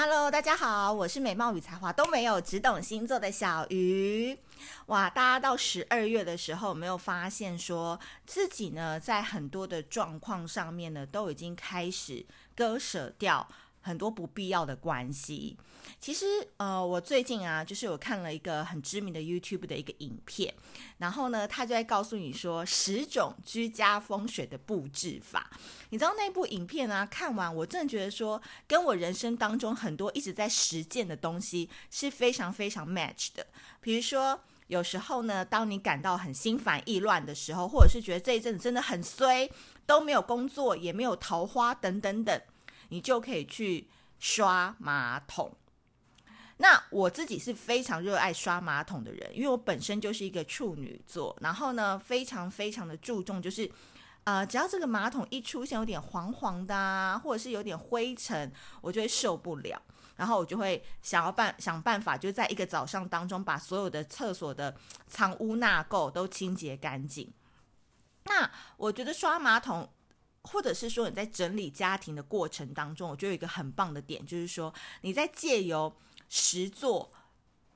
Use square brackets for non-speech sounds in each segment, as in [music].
Hello，大家好，我是美貌与才华都没有，只懂星座的小鱼。哇，大家到十二月的时候，有没有发现说自己呢，在很多的状况上面呢，都已经开始割舍掉。很多不必要的关系，其实呃，我最近啊，就是有看了一个很知名的 YouTube 的一个影片，然后呢，他就在告诉你说十种居家风水的布置法。你知道那部影片啊，看完我真的觉得说，跟我人生当中很多一直在实践的东西是非常非常 match 的。比如说，有时候呢，当你感到很心烦意乱的时候，或者是觉得这一阵子真的很衰，都没有工作，也没有桃花等等等。你就可以去刷马桶。那我自己是非常热爱刷马桶的人，因为我本身就是一个处女座，然后呢，非常非常的注重，就是呃，只要这个马桶一出现有点黄黄的啊，或者是有点灰尘，我就会受不了，然后我就会想要办想办法，就在一个早上当中把所有的厕所的藏污纳垢都清洁干净。那我觉得刷马桶。或者是说你在整理家庭的过程当中，我觉得有一个很棒的点，就是说你在借由实做、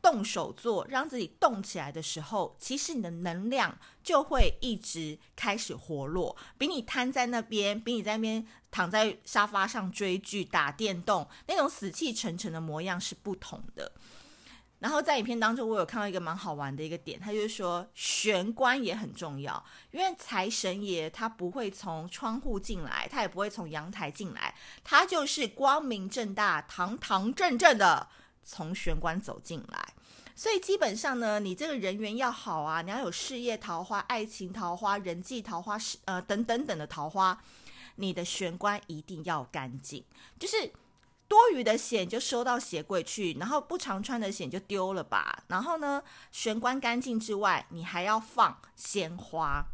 动手做，让自己动起来的时候，其实你的能量就会一直开始活络，比你瘫在那边，比你在那边躺在沙发上追剧、打电动那种死气沉沉的模样是不同的。然后在影片当中，我有看到一个蛮好玩的一个点，他就是说玄关也很重要，因为财神爷他不会从窗户进来，他也不会从阳台进来，他就是光明正大、堂堂正正的从玄关走进来。所以基本上呢，你这个人缘要好啊，你要有事业桃花、爱情桃花、人际桃花，呃，等等等的桃花，你的玄关一定要干净，就是。多余的险就收到鞋柜去，然后不常穿的险就丢了吧。然后呢，玄关干净之外，你还要放鲜花。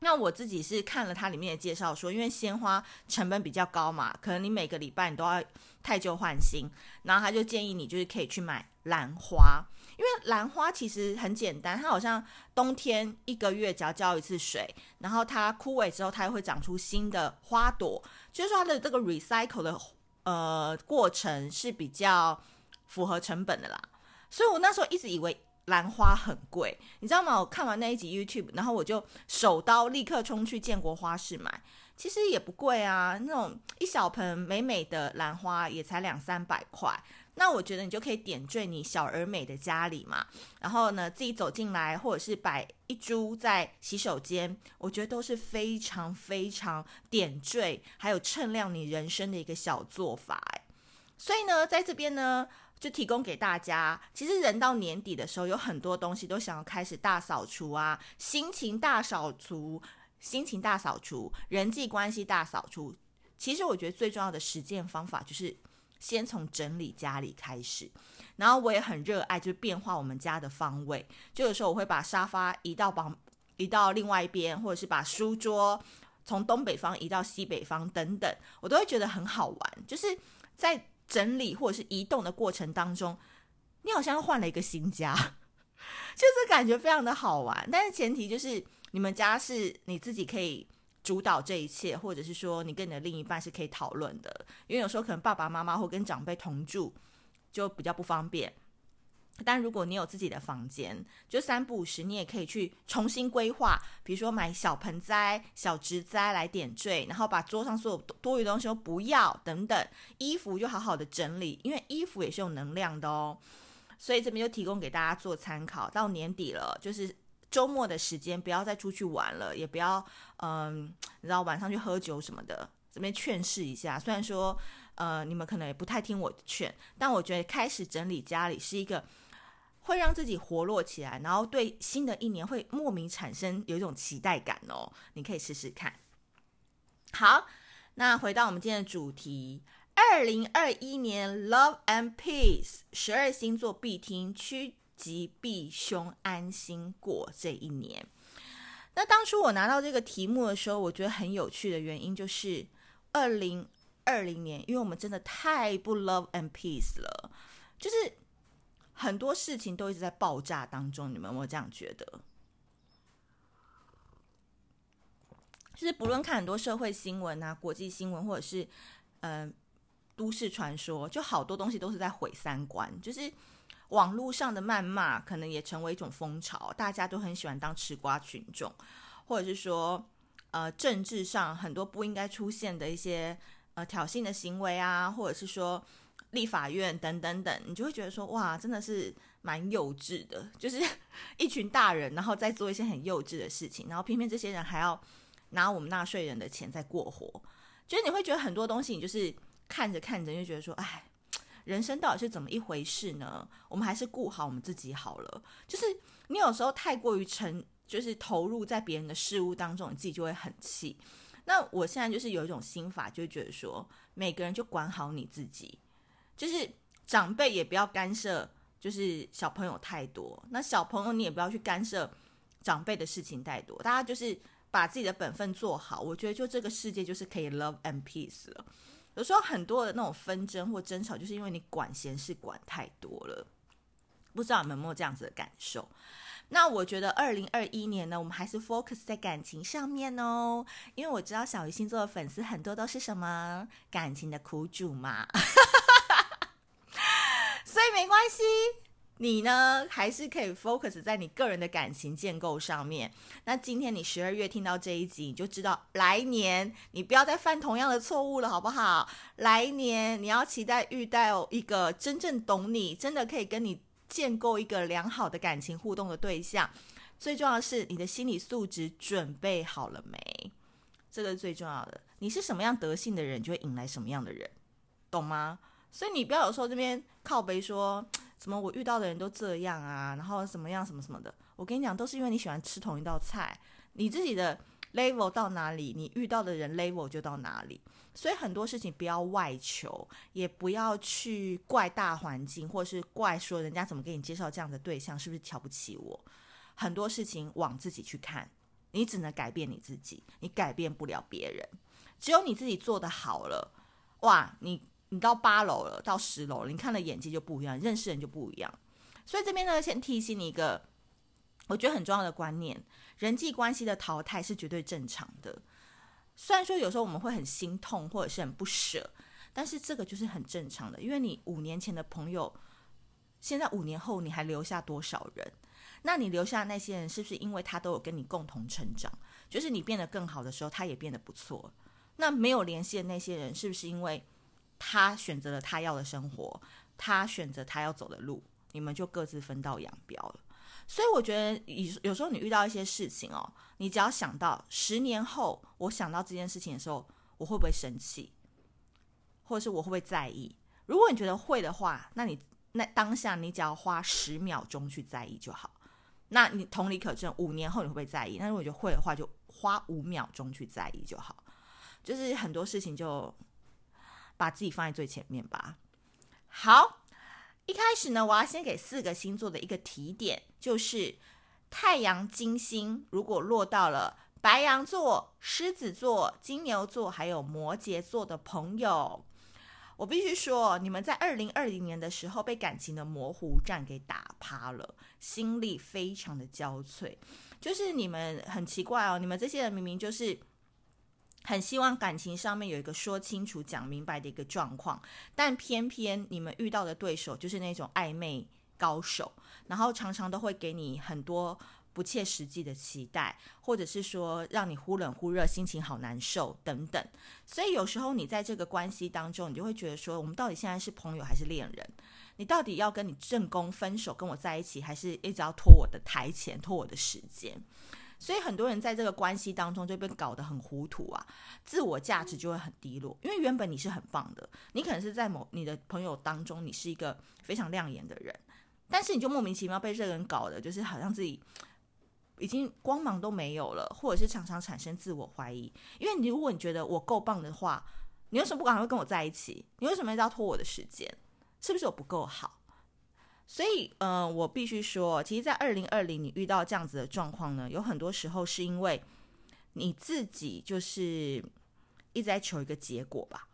那我自己是看了它里面的介绍说，因为鲜花成本比较高嘛，可能你每个礼拜你都要汰旧换新，然后他就建议你就是可以去买兰花，因为兰花其实很简单，它好像冬天一个月只要浇一次水，然后它枯萎之后，它又会长出新的花朵，就是它的这个 recycle 的。呃，过程是比较符合成本的啦，所以我那时候一直以为兰花很贵，你知道吗？我看完那一集 YouTube，然后我就手刀立刻冲去建国花市买，其实也不贵啊，那种一小盆美美的兰花也才两三百块。那我觉得你就可以点缀你小而美的家里嘛，然后呢，自己走进来，或者是摆一株在洗手间，我觉得都是非常非常点缀，还有衬亮你人生的一个小做法哎。所以呢，在这边呢，就提供给大家。其实人到年底的时候，有很多东西都想要开始大扫除啊，心情大扫除，心情大扫除，人际关系大扫除。其实我觉得最重要的实践方法就是。先从整理家里开始，然后我也很热爱，就是变化我们家的方位。就有时候我会把沙发移到旁，移到另外一边，或者是把书桌从东北方移到西北方等等，我都会觉得很好玩。就是在整理或者是移动的过程当中，你好像换了一个新家，[laughs] 就是感觉非常的好玩。但是前提就是你们家是你自己可以。主导这一切，或者是说你跟你的另一半是可以讨论的，因为有时候可能爸爸妈妈或跟长辈同住就比较不方便。但如果你有自己的房间，就三不五时你也可以去重新规划，比如说买小盆栽、小植栽来点缀，然后把桌上所有多余东西都不要等等，衣服就好好的整理，因为衣服也是有能量的哦。所以这边就提供给大家做参考。到年底了，就是。周末的时间不要再出去玩了，也不要嗯，你知道晚上去喝酒什么的。这边劝示一下，虽然说呃你们可能也不太听我的劝，但我觉得开始整理家里是一个会让自己活络起来，然后对新的一年会莫名产生有一种期待感哦。你可以试试看。好，那回到我们今天的主题，二零二一年 Love and Peace 十二星座必听趋吉避凶，安心过这一年。那当初我拿到这个题目的时候，我觉得很有趣的原因就是，二零二零年，因为我们真的太不 love and peace 了，就是很多事情都一直在爆炸当中。你们有没有这样觉得？就是不论看很多社会新闻啊、国际新闻，或者是嗯、都市传说，就好多东西都是在毁三观，就是网络上的谩骂可能也成为一种风潮，大家都很喜欢当吃瓜群众，或者是说，呃，政治上很多不应该出现的一些呃挑衅的行为啊，或者是说立法院等等等，你就会觉得说，哇，真的是蛮幼稚的，就是一群大人，然后在做一些很幼稚的事情，然后偏偏这些人还要拿我们纳税人的钱在过活。就是你会觉得很多东西，你就是看着看着就觉得说，哎，人生到底是怎么一回事呢？我们还是顾好我们自己好了。就是你有时候太过于沉，就是投入在别人的事物当中，你自己就会很气。那我现在就是有一种心法，就觉得说，每个人就管好你自己，就是长辈也不要干涉，就是小朋友太多。那小朋友你也不要去干涉长辈的事情太多，大家就是。把自己的本分做好，我觉得就这个世界就是可以 love and peace 了。有时候很多的那种纷争或争吵，就是因为你管闲事管太多了。不知道你们有没有这样子的感受？那我觉得二零二一年呢，我们还是 focus 在感情上面哦，因为我知道小鱼星座的粉丝很多都是什么感情的苦主嘛，[laughs] 所以没关系。你呢，还是可以 focus 在你个人的感情建构上面。那今天你十二月听到这一集，你就知道来年你不要再犯同样的错误了，好不好？来年你要期待遇到一个真正懂你、真的可以跟你建构一个良好的感情互动的对象。最重要的是，你的心理素质准备好了没？这个是最重要的。你是什么样德性的人，就会引来什么样的人，懂吗？所以你不要有时候这边靠背说。怎么我遇到的人都这样啊？然后怎么样什么什么的？我跟你讲，都是因为你喜欢吃同一道菜，你自己的 level 到哪里，你遇到的人 level 就到哪里。所以很多事情不要外求，也不要去怪大环境，或者是怪说人家怎么给你介绍这样的对象，是不是瞧不起我？很多事情往自己去看，你只能改变你自己，你改变不了别人。只有你自己做得好了，哇，你。你到八楼了，到十楼了，你看的眼界就不一样，认识人就不一样。所以这边呢，先提醒你一个，我觉得很重要的观念：人际关系的淘汰是绝对正常的。虽然说有时候我们会很心痛或者是很不舍，但是这个就是很正常的。因为你五年前的朋友，现在五年后你还留下多少人？那你留下那些人，是不是因为他都有跟你共同成长？就是你变得更好的时候，他也变得不错。那没有联系的那些人，是不是因为？他选择了他要的生活，他选择他要走的路，你们就各自分道扬镳了。所以我觉得，有有时候你遇到一些事情哦，你只要想到十年后，我想到这件事情的时候，我会不会生气，或者是我会不会在意？如果你觉得会的话，那你那当下你只要花十秒钟去在意就好。那你同理可证，五年后你会不会在意？那如果觉得会的话，就花五秒钟去在意就好。就是很多事情就。把自己放在最前面吧。好，一开始呢，我要先给四个星座的一个提点，就是太阳金星如果落到了白羊座、狮子座、金牛座还有摩羯座的朋友，我必须说，你们在二零二零年的时候被感情的模糊战给打趴了，心力非常的焦悴。就是你们很奇怪哦，你们这些人明明就是。很希望感情上面有一个说清楚、讲明白的一个状况，但偏偏你们遇到的对手就是那种暧昧高手，然后常常都会给你很多不切实际的期待，或者是说让你忽冷忽热、心情好难受等等。所以有时候你在这个关系当中，你就会觉得说，我们到底现在是朋友还是恋人？你到底要跟你正宫分手，跟我在一起，还是一直要拖我的台前、拖我的时间？所以很多人在这个关系当中就被搞得很糊涂啊，自我价值就会很低落。因为原本你是很棒的，你可能是在某你的朋友当中，你是一个非常亮眼的人，但是你就莫名其妙被这个人搞的，就是好像自己已经光芒都没有了，或者是常常产生自我怀疑。因为你如果你觉得我够棒的话，你为什么不赶快跟我在一起？你为什么一直要拖我的时间？是不是我不够好？所以，嗯、呃，我必须说，其实，在二零二零，你遇到这样子的状况呢，有很多时候是因为你自己就是一直在求一个结果吧。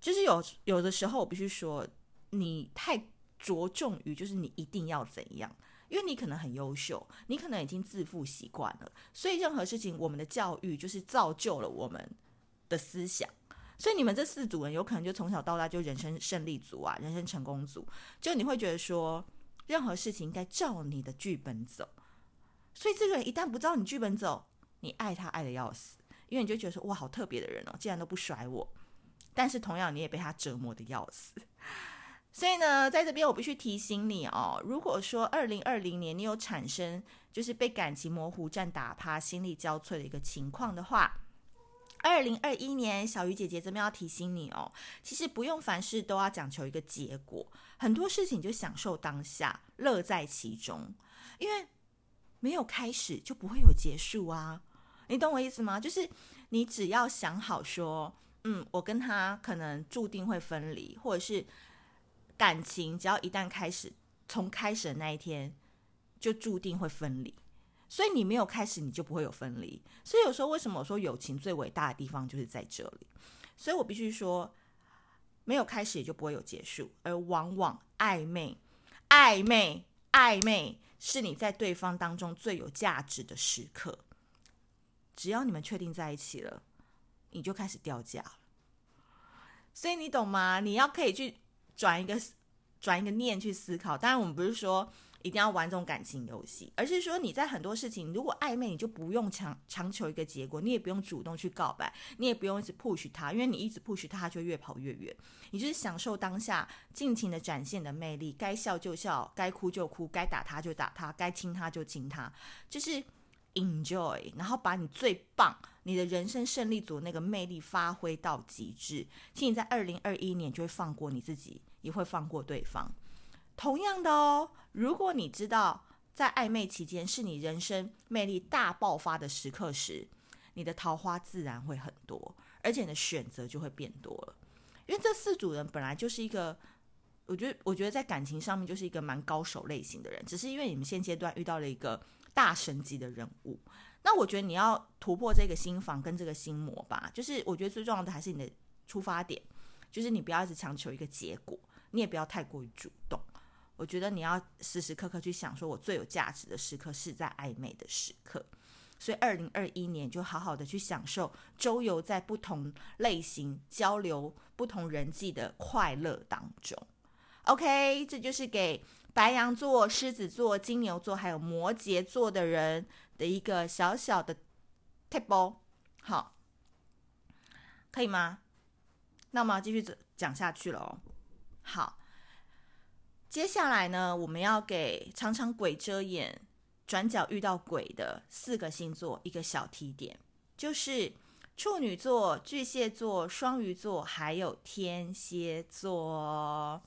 就是有有的时候，我必须说，你太着重于就是你一定要怎样，因为你可能很优秀，你可能已经自负习惯了，所以任何事情，我们的教育就是造就了我们的思想。所以你们这四组人有可能就从小到大就人生胜利组啊，人生成功组，就你会觉得说任何事情应该照你的剧本走。所以这个人一旦不照你剧本走，你爱他爱得要死，因为你就觉得说哇，好特别的人哦，竟然都不甩我。但是同样你也被他折磨得要死。所以呢，在这边我必须提醒你哦，如果说二零二零年你有产生就是被感情模糊战打趴、心力交瘁的一个情况的话，二零二一年小鱼姐姐这边要提醒你哦，其实不用凡事都要讲求一个结果，很多事情就享受当下，乐在其中，因为没有开始就不会有结束啊，你懂我意思吗？就是你只要想好说，嗯，我跟他可能注定会分离，或者是。感情只要一旦开始，从开始的那一天就注定会分离，所以你没有开始，你就不会有分离。所以有时候为什么我说友情最伟大的地方就是在这里？所以我必须说，没有开始也就不会有结束，而往往暧昧、暧昧、暧昧是你在对方当中最有价值的时刻。只要你们确定在一起了，你就开始掉价了。所以你懂吗？你要可以去。转一个转一个念去思考，当然我们不是说一定要玩这种感情游戏，而是说你在很多事情如果暧昧，你就不用强强求一个结果，你也不用主动去告白，你也不用一直 push 他，因为你一直 push 他，他就越跑越远。你就是享受当下，尽情的展现你的魅力，该笑就笑，该哭就哭，该打他就打他，该亲他就亲他，就是 enjoy，然后把你最棒。你的人生胜利组那个魅力发挥到极致，其实你在二零二一年就会放过你自己，也会放过对方。同样的哦，如果你知道在暧昧期间是你人生魅力大爆发的时刻时，你的桃花自然会很多，而且你的选择就会变多了。因为这四组人本来就是一个，我觉得，我觉得在感情上面就是一个蛮高手类型的人，只是因为你们现阶段遇到了一个大神级的人物。那我觉得你要突破这个心防跟这个心魔吧，就是我觉得最重要的还是你的出发点，就是你不要一直强求一个结果，你也不要太过于主动。我觉得你要时时刻刻去想，说我最有价值的时刻是在暧昧的时刻。所以二零二一年就好好的去享受周游在不同类型交流、不同人际的快乐当中。OK，这就是给白羊座、狮子座、金牛座还有摩羯座的人。的一个小小的 table，好，可以吗？那么继续讲下去了哦。好，接下来呢，我们要给常常鬼遮眼、转角遇到鬼的四个星座一个小提点，就是处女座、巨蟹座、双鱼座，还有天蝎座。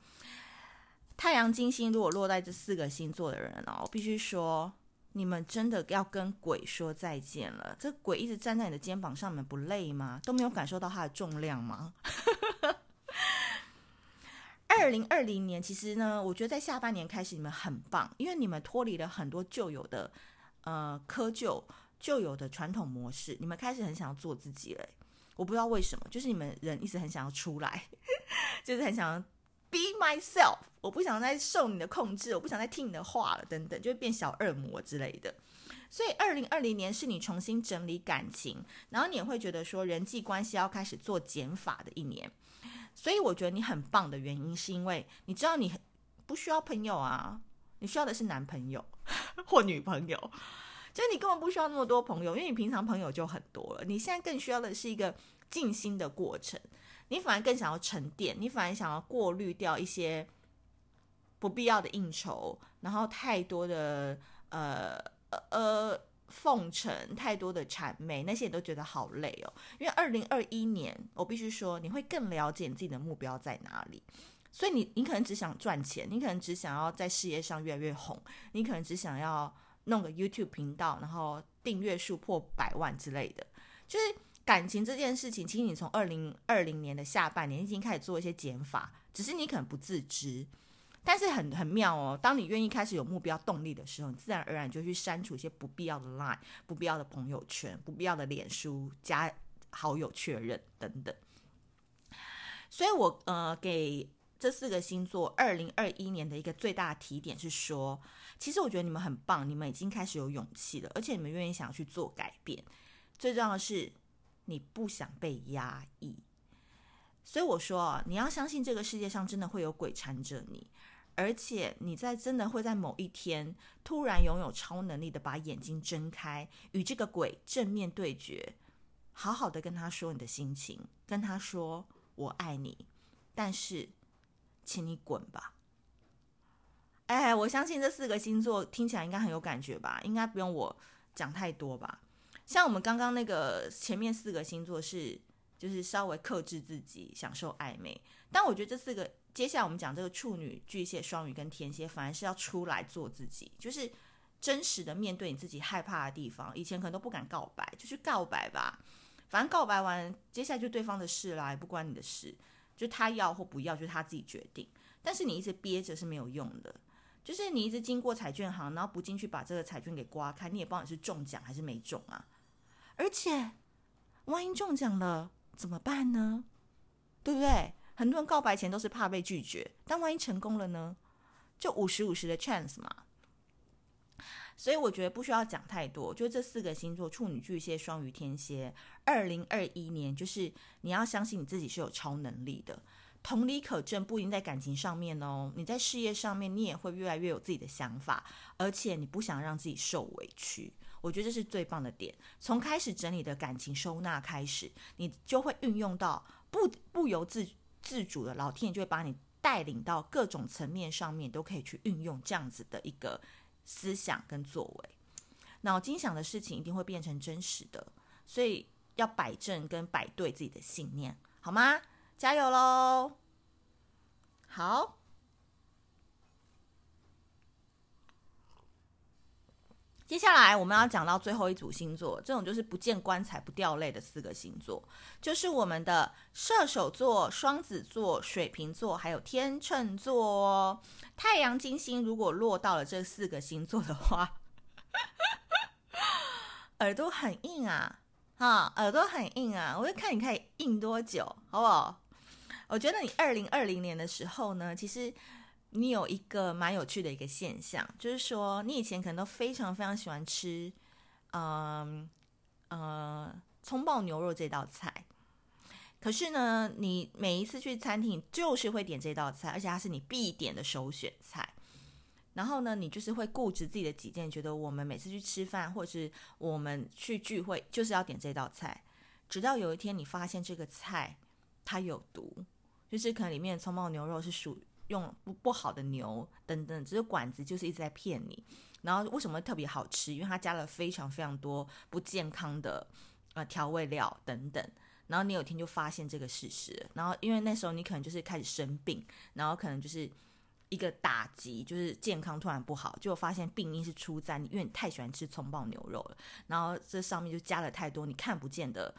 太阳金星如果落在这四个星座的人哦，必须说。你们真的要跟鬼说再见了？这鬼一直站在你的肩膀上面，不累吗？都没有感受到它的重量吗？[laughs] 二零二零年，其实呢，我觉得在下半年开始，你们很棒，因为你们脱离了很多旧有的呃窠臼、旧有的传统模式，你们开始很想要做自己了。我不知道为什么，就是你们人一直很想要出来，[laughs] 就是很想要。Be myself，我不想再受你的控制，我不想再听你的话了，等等，就会变小恶魔之类的。所以，二零二零年是你重新整理感情，然后你也会觉得说人际关系要开始做减法的一年。所以，我觉得你很棒的原因，是因为你知道你不需要朋友啊，你需要的是男朋友 [laughs] 或女朋友，就是你根本不需要那么多朋友，因为你平常朋友就很多了。你现在更需要的是一个静心的过程。你反而更想要沉淀，你反而想要过滤掉一些不必要的应酬，然后太多的呃呃奉承，太多的谄媚，那些你都觉得好累哦。因为二零二一年，我必须说，你会更了解你自己的目标在哪里。所以你你可能只想赚钱，你可能只想要在事业上越来越红，你可能只想要弄个 YouTube 频道，然后订阅数破百万之类的，就是。感情这件事情，其实你从二零二零年的下半年已经开始做一些减法，只是你可能不自知。但是很很妙哦，当你愿意开始有目标动力的时候，你自然而然就去删除一些不必要的 line、不必要的朋友圈、不必要的脸书加好友确认等等。所以我呃给这四个星座二零二一年的一个最大的提点是说，其实我觉得你们很棒，你们已经开始有勇气了，而且你们愿意想要去做改变。最重要的是。你不想被压抑，所以我说，你要相信这个世界上真的会有鬼缠着你，而且你在真的会在某一天突然拥有超能力的把眼睛睁开，与这个鬼正面对决，好好的跟他说你的心情，跟他说我爱你，但是请你滚吧。哎，我相信这四个星座听起来应该很有感觉吧？应该不用我讲太多吧？像我们刚刚那个前面四个星座是，就是稍微克制自己，享受暧昧。但我觉得这四个，接下来我们讲这个处女、巨蟹、双鱼跟天蝎，反而是要出来做自己，就是真实的面对你自己害怕的地方。以前可能都不敢告白，就去告白吧。反正告白完，接下来就对方的事啦，也不关你的事。就他要或不要，就是他自己决定。但是你一直憋着是没有用的。就是你一直经过彩券行，然后不进去把这个彩券给刮开，你也不知道你是中奖还是没中啊。而且，万一中奖了怎么办呢？对不对？很多人告白前都是怕被拒绝，但万一成功了呢？就五十五十的 chance 嘛。所以我觉得不需要讲太多，就这四个星座：处女、巨蟹、双鱼、天蝎。二零二一年，就是你要相信你自己是有超能力的。同理可证，不一定在感情上面哦。你在事业上面，你也会越来越有自己的想法，而且你不想让自己受委屈。我觉得这是最棒的点。从开始整理的感情收纳开始，你就会运用到不不由自自主的，老天爷就会把你带领到各种层面上面，都可以去运用这样子的一个思想跟作为。脑筋想的事情一定会变成真实的，所以要摆正跟摆对自己的信念，好吗？加油喽！好，接下来我们要讲到最后一组星座，这种就是不见棺材不掉泪的四个星座，就是我们的射手座、双子座、水瓶座，还有天秤座哦。太阳、金星如果落到了这四个星座的话，耳朵很硬啊，哈，耳朵很硬啊，我就看你可以硬多久，好不好？我觉得你二零二零年的时候呢，其实你有一个蛮有趣的一个现象，就是说你以前可能都非常非常喜欢吃，嗯呃葱爆牛肉这道菜，可是呢，你每一次去餐厅就是会点这道菜，而且它是你必点的首选菜。然后呢，你就是会固执自己的己见，觉得我们每次去吃饭或是我们去聚会就是要点这道菜，直到有一天你发现这个菜它有毒。就是可能里面的葱爆牛肉是属用不不好的牛等等，只是馆子就是一直在骗你。然后为什么特别好吃？因为它加了非常非常多不健康的呃调味料等等。然后你有一天就发现这个事实，然后因为那时候你可能就是开始生病，然后可能就是一个打击，就是健康突然不好，就发现病因是出在你，因为你太喜欢吃葱爆牛肉了。然后这上面就加了太多你看不见的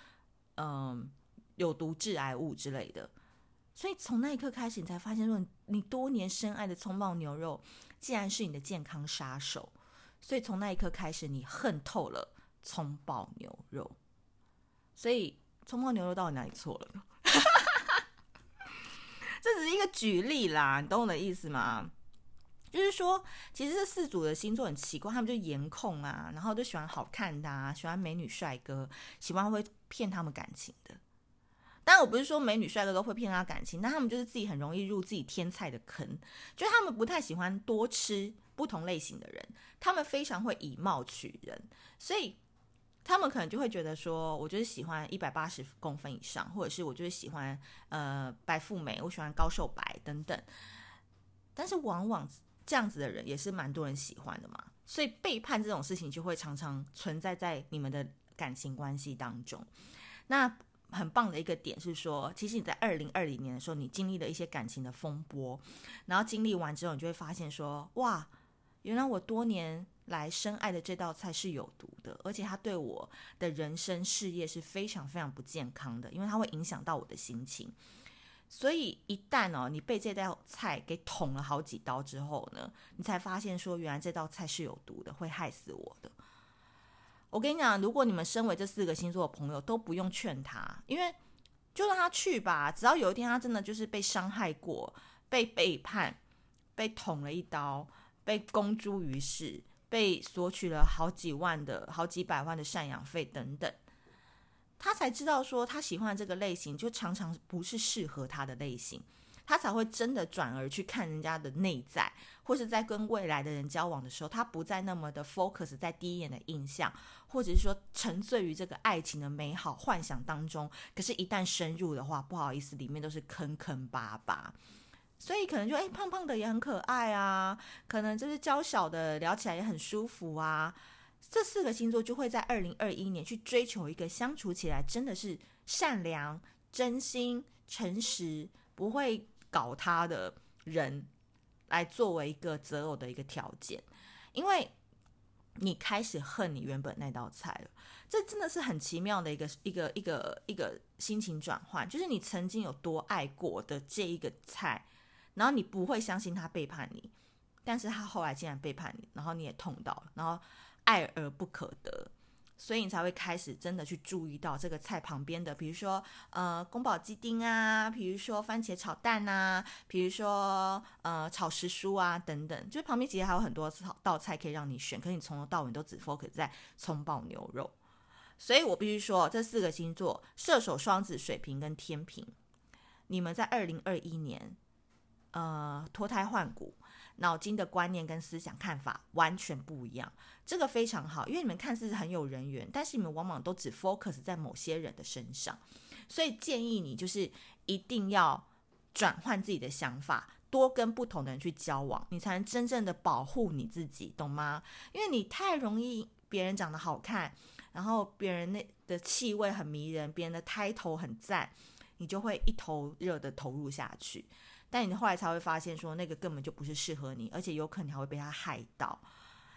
嗯、有毒致癌物之类的。所以从那一刻开始，你才发现说，你多年深爱的葱爆牛肉，竟然是你的健康杀手。所以从那一刻开始，你恨透了葱爆牛肉。所以葱爆牛肉到底哪里错了？[laughs] 这只是一个举例啦，你懂我的意思吗？就是说，其实这四组的星座很奇怪，他们就颜控啊，然后就喜欢好看的啊，喜欢美女帅哥，喜欢会骗他们感情的。但我不是说美女帅哥都会骗他感情，那他们就是自己很容易入自己天菜的坑，就他们不太喜欢多吃不同类型的人，他们非常会以貌取人，所以他们可能就会觉得说，我就是喜欢一百八十公分以上，或者是我就是喜欢呃白富美，我喜欢高瘦白等等。但是往往这样子的人也是蛮多人喜欢的嘛，所以背叛这种事情就会常常存在在你们的感情关系当中。那。很棒的一个点是说，其实你在二零二零年的时候，你经历了一些感情的风波，然后经历完之后，你就会发现说，哇，原来我多年来深爱的这道菜是有毒的，而且它对我的人生事业是非常非常不健康的，因为它会影响到我的心情。所以一旦哦，你被这道菜给捅了好几刀之后呢，你才发现说，原来这道菜是有毒的，会害死我的。我跟你讲，如果你们身为这四个星座的朋友，都不用劝他，因为就让他去吧。只要有一天他真的就是被伤害过、被背叛、被捅了一刀、被公诸于世、被索取了好几万的好几百万的赡养费等等，他才知道说他喜欢的这个类型，就常常不是适合他的类型。他才会真的转而去看人家的内在，或是在跟未来的人交往的时候，他不再那么的 focus 在第一眼的印象，或者是说沉醉于这个爱情的美好幻想当中。可是，一旦深入的话，不好意思，里面都是坑坑巴巴。所以可能就哎，胖胖的也很可爱啊，可能就是娇小的聊起来也很舒服啊。这四个星座就会在二零二一年去追求一个相处起来真的是善良、真心、诚实，不会。搞他的人来作为一个择偶的一个条件，因为你开始恨你原本那道菜了，这真的是很奇妙的一个一个一个一个心情转换，就是你曾经有多爱过的这一个菜，然后你不会相信他背叛你，但是他后来竟然背叛你，然后你也痛到了，然后爱而不可得。所以你才会开始真的去注意到这个菜旁边的，比如说呃宫保鸡丁啊，比如说番茄炒蛋啊，比如说呃炒时蔬啊等等，就是旁边其实还有很多道菜可以让你选，可是你从头到尾都只 focus 在葱爆牛肉。所以我必须说，这四个星座射手、双子、水瓶跟天秤，你们在二零二一年呃脱胎换骨。脑筋的观念跟思想看法完全不一样，这个非常好，因为你们看似很有人缘，但是你们往往都只 focus 在某些人的身上，所以建议你就是一定要转换自己的想法，多跟不同的人去交往，你才能真正的保护你自己，懂吗？因为你太容易别人长得好看，然后别人那的气味很迷人，别人的 title 很赞，你就会一头热的投入下去。但你后来才会发现，说那个根本就不是适合你，而且有可能还会被他害到。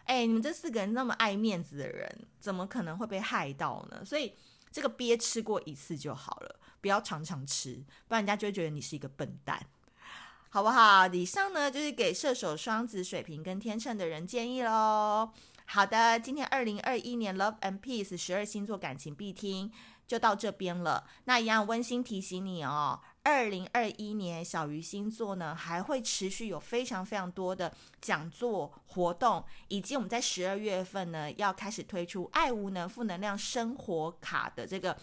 哎，你们这四个人那么爱面子的人，怎么可能会被害到呢？所以这个鳖吃过一次就好了，不要常常吃，不然人家就会觉得你是一个笨蛋，好不好？以上呢就是给射手、双子、水瓶跟天秤的人建议喽。好的，今天二零二一年 Love and Peace 十二星座感情必听就到这边了。那一样温馨提醒你哦。二零二一年小鱼星座呢，还会持续有非常非常多的讲座活动，以及我们在十二月份呢要开始推出爱无能负能量生活卡的这个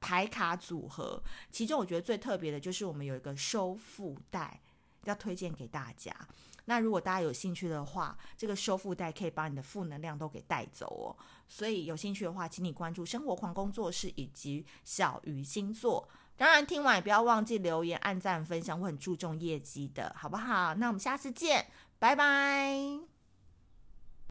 牌卡组合。其中我觉得最特别的就是我们有一个收腹带，要推荐给大家。那如果大家有兴趣的话，这个收腹带可以把你的负能量都给带走哦。所以有兴趣的话，请你关注生活狂工作室以及小鱼星座。当然，听完也不要忘记留言、按赞、分享，我很注重业绩的，好不好？那我们下次见，拜拜。